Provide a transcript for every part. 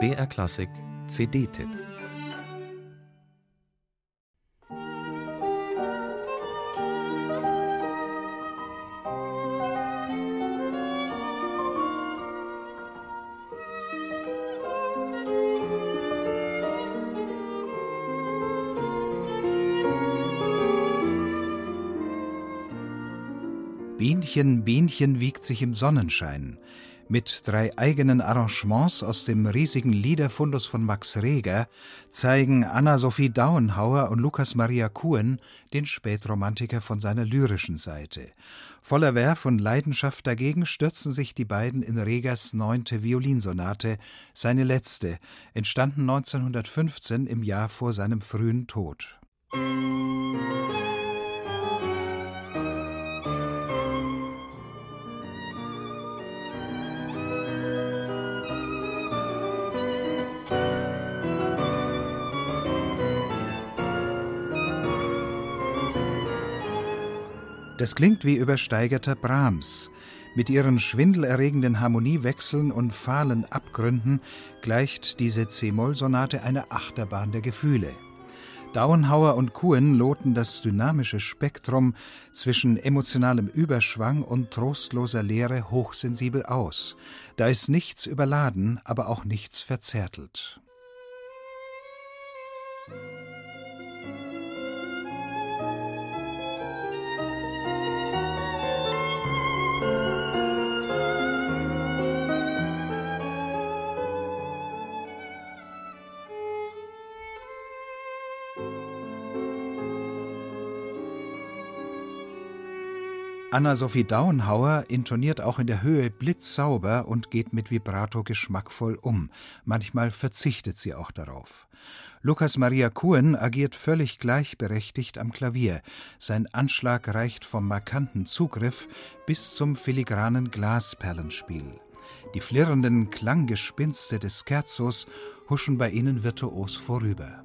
BR Klassik CD-Tipp Bienchen, Bienchen wiegt sich im Sonnenschein. Mit drei eigenen Arrangements aus dem riesigen Liederfundus von Max Reger zeigen Anna-Sophie Dauenhauer und Lukas Maria Kuhn den Spätromantiker von seiner lyrischen Seite. Voller Werf und Leidenschaft dagegen stürzen sich die beiden in Regers neunte Violinsonate, seine letzte, entstanden 1915 im Jahr vor seinem frühen Tod. Das klingt wie übersteigerter Brahms. Mit ihren schwindelerregenden Harmoniewechseln und fahlen Abgründen gleicht diese C-Moll-Sonate einer Achterbahn der Gefühle. Dauenhauer und Kuhn loten das dynamische Spektrum zwischen emotionalem Überschwang und trostloser Leere hochsensibel aus. Da ist nichts überladen, aber auch nichts verzärtelt. Anna-Sophie Dauenhauer intoniert auch in der Höhe blitzsauber und geht mit Vibrato geschmackvoll um. Manchmal verzichtet sie auch darauf. Lukas Maria Kuhn agiert völlig gleichberechtigt am Klavier. Sein Anschlag reicht vom markanten Zugriff bis zum filigranen Glasperlenspiel. Die flirrenden Klanggespinste des Scherzos huschen bei ihnen virtuos vorüber.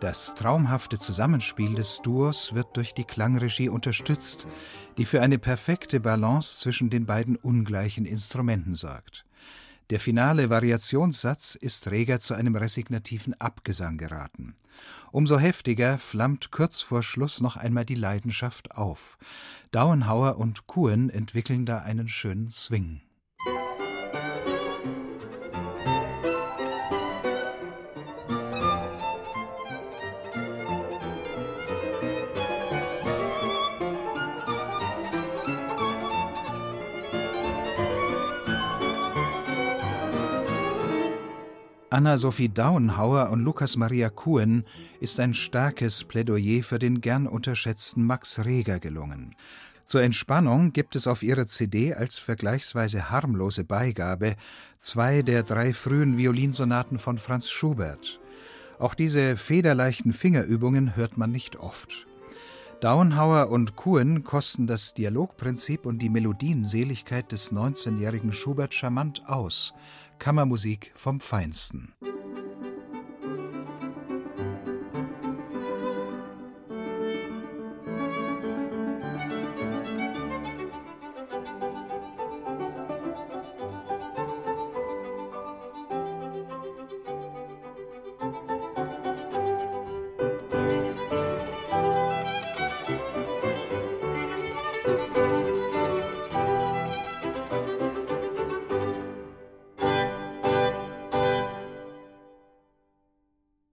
Das traumhafte Zusammenspiel des Duos wird durch die Klangregie unterstützt, die für eine perfekte Balance zwischen den beiden ungleichen Instrumenten sorgt. Der finale Variationssatz ist reger zu einem resignativen Abgesang geraten. Umso heftiger flammt kurz vor Schluss noch einmal die Leidenschaft auf. Dauenhauer und Kuhn entwickeln da einen schönen Swing. Anna-Sophie Dauenhauer und Lukas Maria Kuhn ist ein starkes Plädoyer für den gern unterschätzten Max Reger gelungen. Zur Entspannung gibt es auf ihrer CD als vergleichsweise harmlose Beigabe zwei der drei frühen Violinsonaten von Franz Schubert. Auch diese federleichten Fingerübungen hört man nicht oft. Dauenhauer und Kuhn kosten das Dialogprinzip und die Melodienseligkeit des 19-jährigen Schubert charmant aus, Kammermusik vom Feinsten.